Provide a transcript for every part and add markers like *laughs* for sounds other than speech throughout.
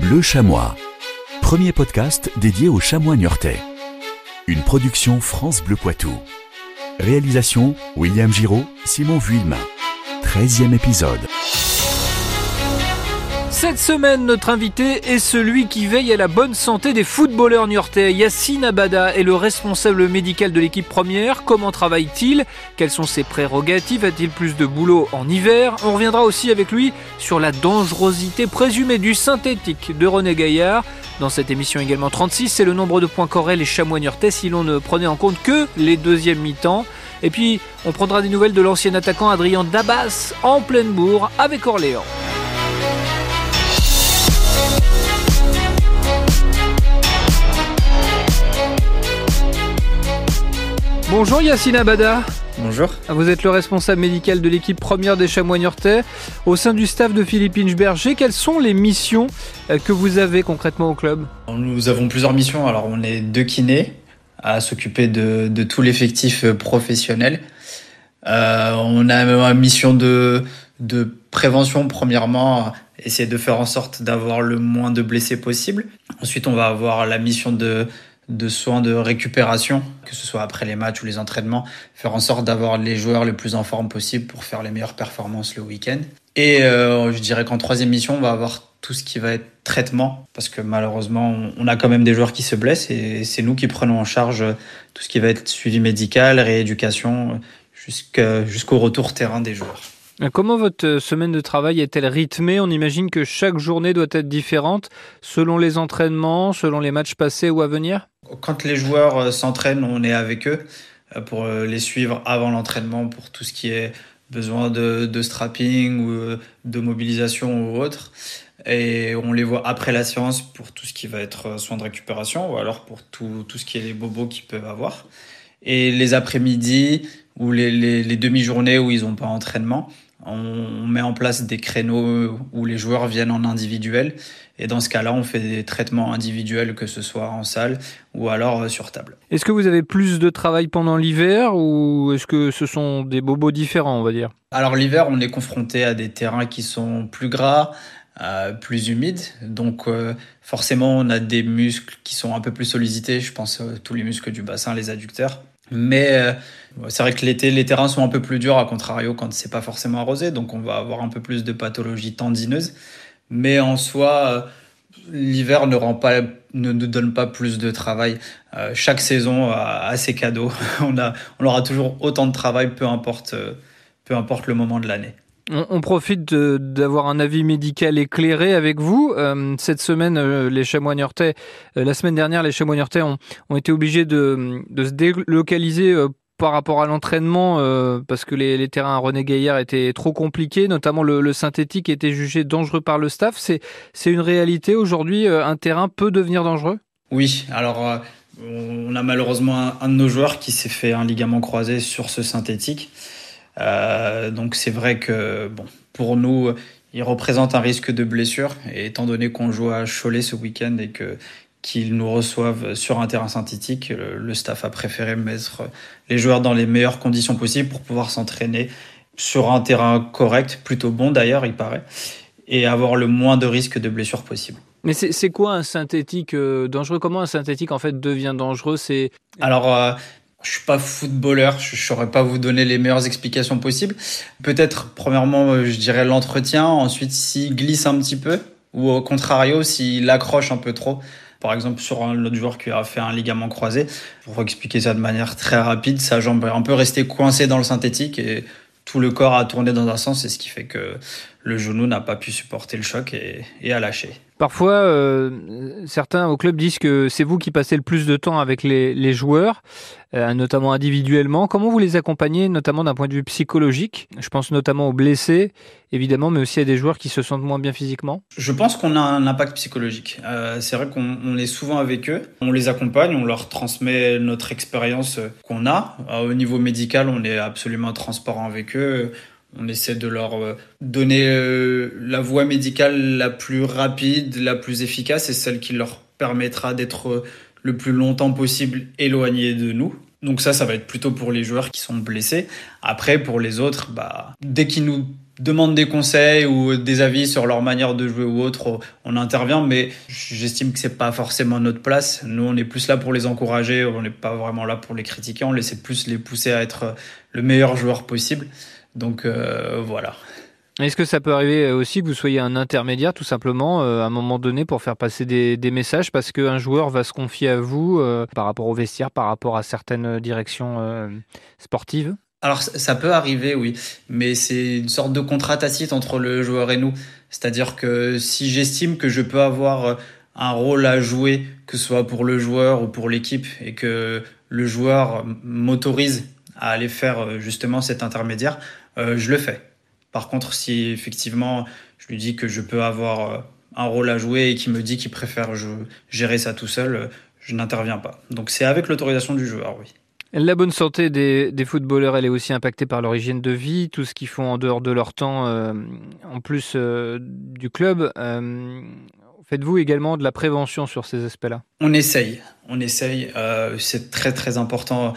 Bleu Chamois, premier podcast dédié aux chamois niortais. Une production France Bleu Poitou. Réalisation William Giraud, Simon Vuillemin. 13e épisode. Cette semaine, notre invité est celui qui veille à la bonne santé des footballeurs niortais. Yassine Abada est le responsable médical de l'équipe première. Comment travaille-t-il? Quelles sont ses prérogatives? A-t-il plus de boulot en hiver? On reviendra aussi avec lui sur la dangerosité présumée du synthétique de René Gaillard. Dans cette émission également 36, c'est le nombre de points qu'auraient les chamois niortais si l'on ne prenait en compte que les deuxièmes mi-temps. Et puis, on prendra des nouvelles de l'ancien attaquant Adrien Dabas en pleine bourre avec Orléans. Bonjour Yassine Abada. Bonjour. Vous êtes le responsable médical de l'équipe première des chamois niortais. Au sein du staff de Philippe Inchberger, quelles sont les missions euh, que vous avez concrètement au club? Nous avons plusieurs missions. Alors, on est deux kinés à s'occuper de, de, tout l'effectif euh, professionnel. Euh, on a une mission de, de prévention, premièrement, essayer de faire en sorte d'avoir le moins de blessés possible. Ensuite, on va avoir la mission de de soins de récupération, que ce soit après les matchs ou les entraînements, faire en sorte d'avoir les joueurs les plus en forme possible pour faire les meilleures performances le week-end. Et euh, je dirais qu'en troisième mission, on va avoir tout ce qui va être traitement, parce que malheureusement, on a quand même des joueurs qui se blessent et c'est nous qui prenons en charge tout ce qui va être suivi médical, rééducation, jusqu'au retour terrain des joueurs. Comment votre semaine de travail est-elle rythmée? On imagine que chaque journée doit être différente selon les entraînements, selon les matchs passés ou à venir? Quand les joueurs euh, s'entraînent, on est avec eux euh, pour euh, les suivre avant l'entraînement pour tout ce qui est besoin de, de, strapping ou de mobilisation ou autre. Et on les voit après la séance pour tout ce qui va être soins de récupération ou alors pour tout, tout ce qui est les bobos qu'ils peuvent avoir. Et les après-midi ou les, les, les demi-journées où ils n'ont pas entraînement, on met en place des créneaux où les joueurs viennent en individuel. Et dans ce cas-là, on fait des traitements individuels, que ce soit en salle ou alors euh, sur table. Est-ce que vous avez plus de travail pendant l'hiver ou est-ce que ce sont des bobos différents, on va dire? Alors l'hiver, on est confronté à des terrains qui sont plus gras, euh, plus humides. Donc euh, forcément, on a des muscles qui sont un peu plus sollicités. Je pense à tous les muscles du bassin, les adducteurs. Mais euh, c'est vrai que l'été, les terrains sont un peu plus durs, à contrario quand c'est pas forcément arrosé, donc on va avoir un peu plus de pathologies tendineuses. Mais en soi, euh, l'hiver ne rend pas, ne nous donne pas plus de travail. Euh, chaque saison a, ses cadeaux. *laughs* on on aura toujours autant de travail, peu importe, peu importe le moment de l'année. On, profite d'avoir un avis médical éclairé avec vous. Euh, cette semaine, euh, les chamois euh, la semaine dernière, les chamois ont, ont été obligés de, de se délocaliser par rapport à l'entraînement parce que les, les, terrains à René Gaillard étaient trop compliqués, notamment le, le synthétique était jugé dangereux par le staff. C'est une réalité aujourd'hui, un terrain peut devenir dangereux? Oui, alors on a malheureusement un, un de nos joueurs qui s'est fait un ligament croisé sur ce synthétique. Euh, donc c'est vrai que bon, pour nous, il représente un risque de blessure. Et étant donné qu'on joue à Cholet ce week-end et que qu'ils nous reçoivent sur un terrain synthétique, le, staff a préféré mettre les joueurs dans les meilleures conditions possibles pour pouvoir s'entraîner sur un terrain correct, plutôt bon d'ailleurs, il paraît, et avoir le moins de risques de blessure possible. Mais c'est quoi un synthétique euh, dangereux? Comment un synthétique en fait devient dangereux? C'est alors euh, je suis pas footballeur, je saurais pas vous donner les meilleures explications possibles. Peut-être, premièrement, euh, je dirais l'entretien. Ensuite, s'il glisse un petit peu, ou au contrario, s'il accroche un peu trop. Par exemple, sur un autre joueur qui a fait un ligament croisé, pour expliquer ça de manière très rapide, sa jambe est un peu restée coincée dans le synthétique et tout le corps a tourné dans un sens, c'est ce qui fait que le genou n'a pas pu supporter le choc et, et a lâché. Parfois, euh, certains au club disent que c'est vous qui passez le plus de temps avec les, les joueurs, euh, notamment individuellement. Comment vous les accompagnez, notamment d'un point de vue psychologique? Je pense notamment aux blessés, évidemment, mais aussi à des joueurs qui se sentent moins bien physiquement. Je pense qu'on a un impact psychologique. Euh, c'est vrai qu'on est souvent avec eux, on les accompagne, on leur transmet notre expérience qu'on a. Au niveau médical, on est absolument transparent avec eux. On essaie de leur euh, donner euh, la voie médicale la plus rapide, la plus efficace et celle qui leur permettra d'être euh, le plus longtemps possible éloignés de nous. Donc ça, ça va être plutôt pour les joueurs qui sont blessés. Après, pour les autres, bah, dès qu'ils nous demandent des conseils ou des avis sur leur manière de jouer ou autre, on intervient, mais j'estime que c'est pas forcément notre place. Nous, on est plus là pour les encourager, on n'est pas vraiment là pour les critiquer, on essaie plus les pousser à être le meilleur joueur possible. Donc euh, voilà. Est-ce que ça peut arriver aussi que vous soyez un intermédiaire tout simplement euh, à un moment donné pour faire passer des, messages parce qu'un joueur va se confier à vous euh, par rapport au vestiaire, par rapport à certaines directions sportives? Alors ça peut arriver, oui, mais c'est une sorte de contrat tacite entre le joueur et nous. C'est-à-dire que si j'estime que je peux avoir un rôle à jouer, que ce soit pour le joueur ou pour l'équipe, et que le joueur m'autorise à aller faire justement cet intermédiaire, je le fais. Par contre, si effectivement je lui dis que je peux avoir euh, un rôle à jouer et qu'il me dit qu'il préfère gérer ça tout seul, euh, je n'interviens pas. Donc c'est avec l'autorisation du joueur, oui. La bonne santé des, footballeurs, elle est aussi impactée par leur hygiène de vie, tout ce qu'ils font en dehors de leur temps, euh, en plus du club. Faites-vous également de la prévention sur ces aspects-là? On essaye, on essaye. c'est très très important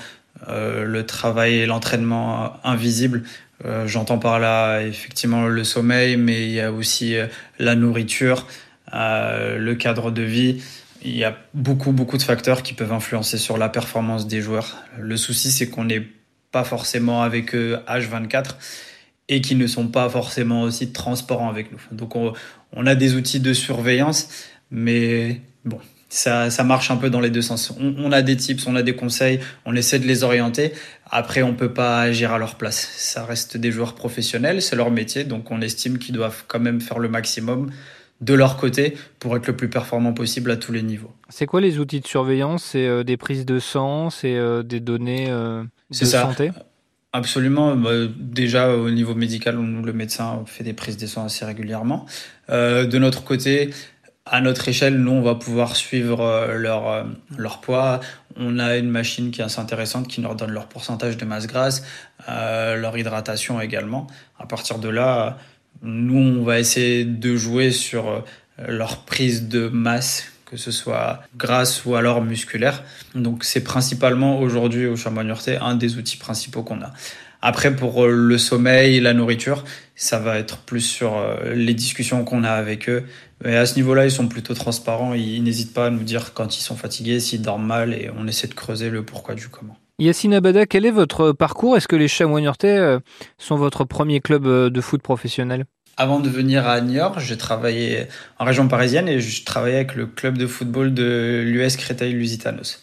le travail et l'entraînement invisible. Euh, j'entends par là effectivement le sommeil, mais il y a aussi euh, la nourriture, euh, le cadre de vie. Il y a beaucoup, beaucoup de facteurs qui peuvent influencer sur la performance des joueurs. Le souci, c'est qu'on n'est pas forcément avec eux H24 et qu'ils ne sont pas forcément aussi transparents avec nous. Donc on, on a des outils de surveillance, mais bon, ça, ça, marche un peu dans les deux sens. On, a des tips, on a des conseils, on essaie de les orienter. Après, on peut pas agir à leur place. Ça reste des joueurs professionnels, c'est leur métier, donc on estime qu'ils doivent quand même faire le maximum de leur côté pour être le plus performant possible à tous les niveaux. C'est quoi les outils de surveillance? C'est euh, des prises de sang, c'est euh, des données euh, de ça. santé? Absolument. Bah, déjà au niveau médical, le médecin fait des prises de sang assez régulièrement. de notre côté, à notre échelle, nous, on va pouvoir suivre euh, leur, euh, leur poids. On a une machine qui est assez intéressante qui leur donne leur pourcentage de masse grasse, euh, leur hydratation également. À partir de là, nous, on va essayer de jouer sur leur prise de masse, que ce soit grasse ou alors musculaire. Donc, c'est principalement aujourd'hui au Chamois un des outils principaux qu'on a. Après, pour le sommeil, la nourriture, ça va être plus sur les discussions qu'on a avec eux, et à ce niveau-là, ils sont plutôt transparents. Ils, n'hésitent pas à nous dire quand ils sont fatigués, s'ils dorment mal, et on essaie de creuser le pourquoi du comment. Yassine Abada, quel est votre parcours? Est-ce que les Chamois Niortais euh, sont votre premier club euh, de foot professionnel? Avant de venir à Niort, j'ai travaillé en région parisienne et je travaillais avec le club de football de l'US Créteil-Lusitanos.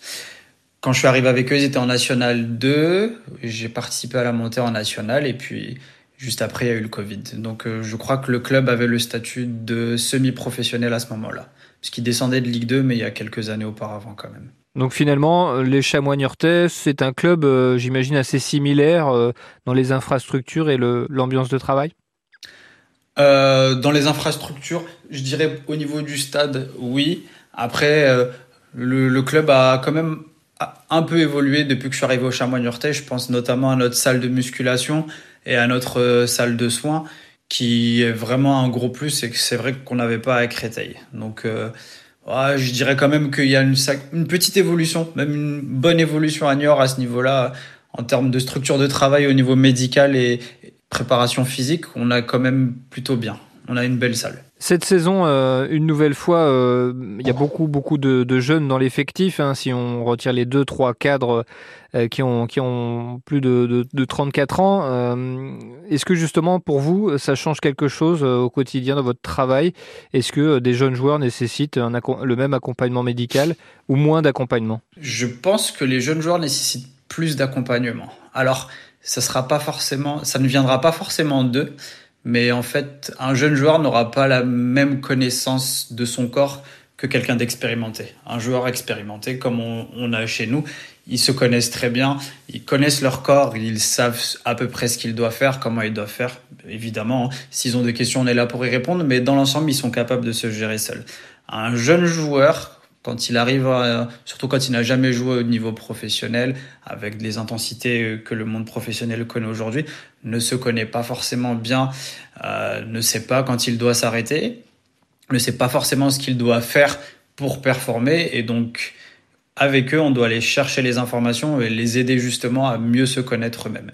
Quand je suis arrivé avec eux, ils étaient en National 2. J'ai participé à la montée en National et puis Juste après, il y a eu le Covid. Donc euh, je crois que le club avait le statut de semi-professionnel à ce moment-là. Puisqu'il descendait de Ligue 2, mais il y a quelques années auparavant quand même. Donc finalement, euh, les Chamois Niortais, c'est un club, euh, j'imagine, assez similaire dans les infrastructures et l'ambiance de travail? Dans les infrastructures, je dirais au niveau du stade, oui. Après, le, le, club a quand même un peu évolué depuis que je suis arrivé au Chamois Niortais. Je pense notamment à notre salle de musculation et à notre euh, salle de soins, qui est vraiment un gros plus et que c'est vrai qu'on n'avait pas à Créteil. Donc, euh, je dirais quand même qu'il y a une, une, petite évolution, même une bonne évolution à Niort à ce niveau-là, en termes de structure de travail au niveau médical et préparation physique, on a quand même plutôt bien. On a une belle salle. Cette saison, euh, une nouvelle fois, euh, il y a beaucoup, beaucoup de, jeunes dans l'effectif. Hein, si on retire les deux, trois cadres euh, qui, ont, plus de, de, 34 ans, est-ce que justement pour vous, ça change quelque chose au quotidien dans votre travail? Est-ce que des jeunes joueurs nécessitent le même accompagnement médical ou moins d'accompagnement? Je pense que les jeunes joueurs nécessitent plus d'accompagnement. Alors, ça sera pas forcément, ça ne viendra pas forcément d'eux mais en fait, un jeune joueur n'aura pas la même connaissance de son corps que quelqu'un d'expérimenté. Un joueur expérimenté, comme on, a chez nous, ils se connaissent très bien, ils connaissent leur corps, ils savent à peu près ce qu'ils doivent faire, comment ils doivent faire. Évidemment, s'ils ont des questions, on est là pour y répondre, mais dans l'ensemble, ils sont capables de se gérer seuls. Un jeune joueur, quand il arrive, surtout quand il n'a jamais joué au niveau professionnel, avec les intensités que le monde professionnel connaît aujourd'hui, ne se connaît pas forcément bien, euh, ne sait pas quand il doit s'arrêter, ne sait pas forcément ce qu'il doit faire pour performer, et donc avec eux, on doit aller chercher les informations et les aider justement à mieux se connaître eux-mêmes.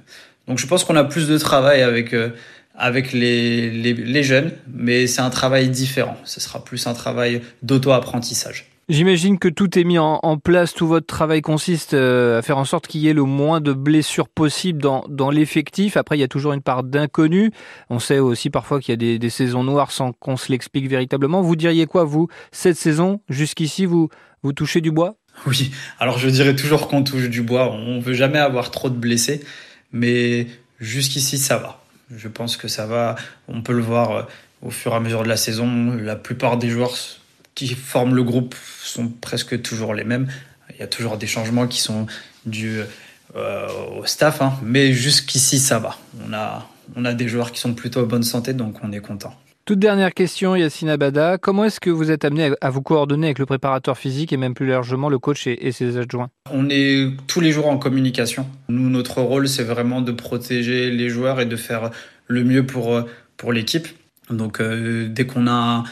Donc je pense qu'on a plus de travail avec euh, avec les, les jeunes, mais c'est un travail différent. Ce sera plus un travail d'auto-apprentissage. J'imagine que tout est mis en, place, tout votre travail consiste euh, à faire en sorte qu'il y ait le moins de blessures possible dans, dans l'effectif. Après, il y a toujours une part d'inconnu. On sait aussi parfois qu'il y a des, des, saisons noires sans qu'on se l'explique véritablement. Vous diriez quoi, vous, cette saison, jusqu'ici, vous, vous touchez du bois? Oui, alors je dirais toujours qu'on touche du bois. On veut jamais avoir trop de blessés, mais jusqu'ici, ça va. Je pense que ça va. On peut le voir euh, au fur et à mesure de la saison. La plupart des joueurs qui forment le groupe sont presque toujours les mêmes. Il y a toujours des changements qui sont dus euh, au staff, hein. mais jusqu'ici ça va. On a, on a des joueurs qui sont plutôt en bonne santé, donc on est content. Toute dernière question, Yacine Abada. Comment est-ce que vous êtes amené à vous coordonner avec le préparateur physique et même plus largement le coach et, ses adjoints? On est tous les jours en communication. Nous, notre rôle, c'est vraiment de protéger les joueurs et de faire le mieux pour, pour l'équipe. Donc, euh, dès qu'on a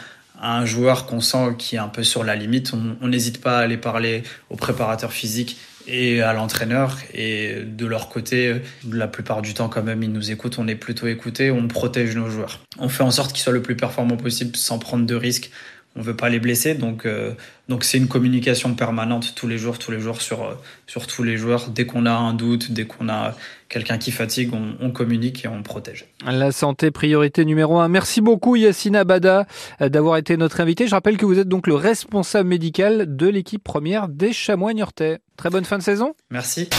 un, joueur qu'on sent qui est un peu sur la limite, on n'hésite pas à aller parler au préparateur physique et à l'entraîneur. Et de leur côté, la plupart du temps, quand même, ils nous écoutent. On est plutôt écoutés, on protège nos joueurs. On fait en sorte qu'ils soient le plus performants possible sans prendre de risques. On veut pas les blesser, donc euh, donc c'est une communication permanente tous les jours, tous les jours sur euh, sur tous les joueurs. Dès qu'on a un doute, dès qu'on a quelqu'un qui fatigue, on, on, communique et on protège. La santé priorité numéro un. Merci beaucoup Yassine Abada d'avoir été notre invité. Je rappelle que vous êtes donc le responsable médical de l'équipe première des Chamois Niortais. Très bonne fin de saison. Merci.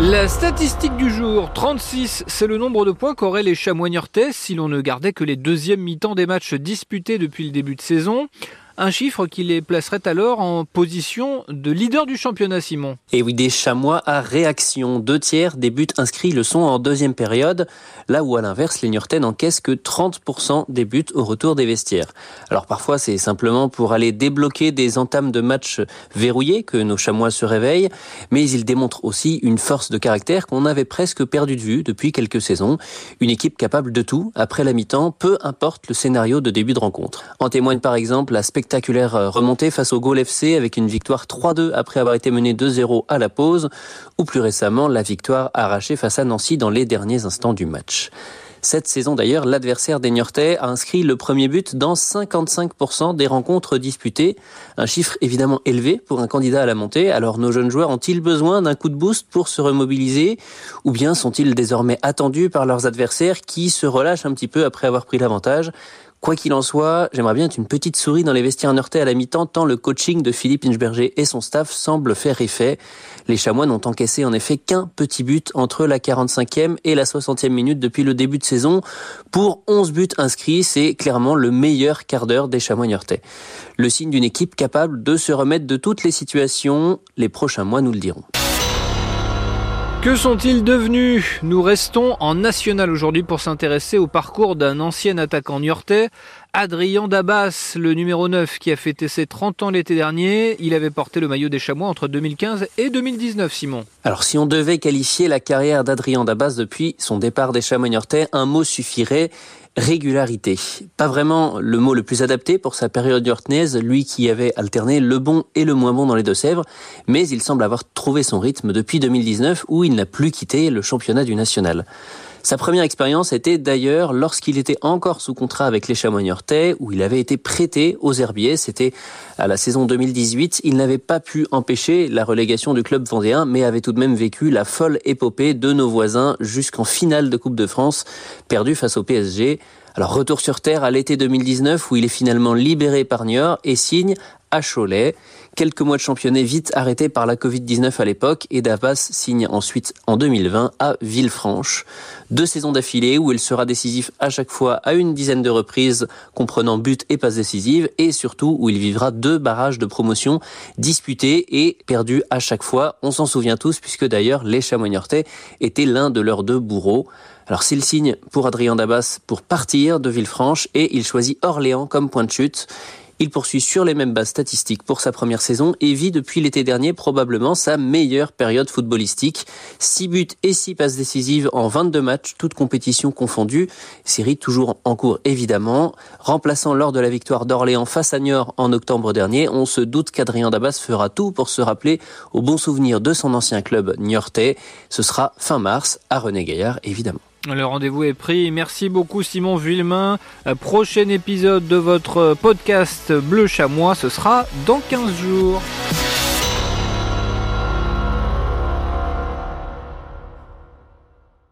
La statistique du jour, 36, c'est le nombre de points qu'auraient les chamois niortais si l'on ne gardait que les deuxièmes mi-temps des matchs disputés depuis le début de saison. Un chiffre qui les placerait alors en position de leader du championnat, Simon. Et oui, des chamois à réaction. Deux tiers des buts inscrits le sont en deuxième période, là où à l'inverse, les Niortais n'encaissent que 30% des buts au retour des vestiaires. Alors parfois, c'est simplement pour aller débloquer des entames de matchs verrouillés que nos chamois se réveillent, mais ils démontrent aussi une force de caractère qu'on avait presque perdu de vue depuis quelques saisons. Une équipe capable de tout, après la mi-temps, peu importe le scénario de début de rencontre. En témoigne par exemple la spectaculaire remontée face au Gaulle FC avec une victoire 3-2 après avoir été mené 2-0 à la pause, ou plus récemment la victoire arrachée face à Nancy dans les derniers instants du match. Cette saison d'ailleurs, l'adversaire des Niortais a inscrit le premier but dans 55% des rencontres disputées. Un chiffre évidemment élevé pour un candidat à la montée. Alors nos jeunes joueurs ont-ils besoin d'un coup de boost pour se remobiliser? Ou bien sont-ils désormais attendus par leurs adversaires qui se relâchent un petit peu après avoir pris l'avantage? Quoi qu'il en soit, j'aimerais bien être une petite souris dans les vestiaires Niortais à la mi-temps tant le coaching de Philippe Inchberger et son staff semble faire effet. Les Chamois n'ont encaissé en effet qu'un petit but entre la 45e et la 60e minute depuis le début de saison. Pour 11 buts inscrits, c'est clairement le meilleur quart d'heure des Chamois Niortais. Le signe d'une équipe capable de se remettre de toutes les situations. Les prochains mois nous le diront. Que sont-ils devenus? Nous restons en national aujourd'hui pour s'intéresser au parcours d'un ancien attaquant niortais, Adrien Dabas, le numéro 9 qui a fêté ses 30 ans l'été dernier. Il avait porté le maillot des Chamois entre 2015 et 2019, Simon. Alors si on devait qualifier la carrière d'Adrien Dabas depuis son départ des Chamois niortais, un mot suffirait régularité. Pas vraiment le mot le plus adapté pour sa période yorknaise, lui qui avait alterné le bon et le moins bon dans les Deux-Sèvres, mais il semble avoir trouvé son rythme depuis 2019 où il n'a plus quitté le championnat du national. Sa première expérience était d'ailleurs lorsqu'il était encore sous contrat avec les Chamois Niortais, où il avait été prêté aux Herbiers. C'était à la saison 2018. Il n'avait pas pu empêcher la relégation du club vendéen, mais avait tout de même vécu la folle épopée de nos voisins jusqu'en finale de Coupe de France, perdue face au PSG. Alors retour sur terre à l'été 2019 où il est finalement libéré par Niort et signe à Cholet. Quelques mois de championnat vite arrêtés par la Covid-19 à l'époque et Davas signe ensuite en 2020 à Villefranche. Deux saisons d'affilée où il sera décisif à chaque fois à une dizaine de reprises comprenant buts et passes décisives et surtout où il vivra deux barrages de promotion disputés et perdus à chaque fois. On s'en souvient tous puisque d'ailleurs les Chamois étaient l'un de leurs deux bourreaux. Alors le signe pour Adrien Dabas pour partir de Villefranche et il choisit Orléans comme point de chute. Il poursuit sur les mêmes bases statistiques pour sa première saison et vit depuis l'été dernier probablement sa meilleure période footballistique. 6 buts et 6 passes décisives en 22 matchs, toutes compétitions confondues. Série toujours en cours évidemment. Remplaçant lors de la victoire d'Orléans face à Niort en octobre dernier, on se doute qu'Adrien Dabas fera tout pour se rappeler au bon souvenir de son ancien club niortais. Ce sera fin mars à René Gaillard évidemment. Le rendez-vous est pris. Merci beaucoup Simon Villemain. Euh, prochain épisode de votre podcast Bleu Chamois, ce sera dans 15 jours.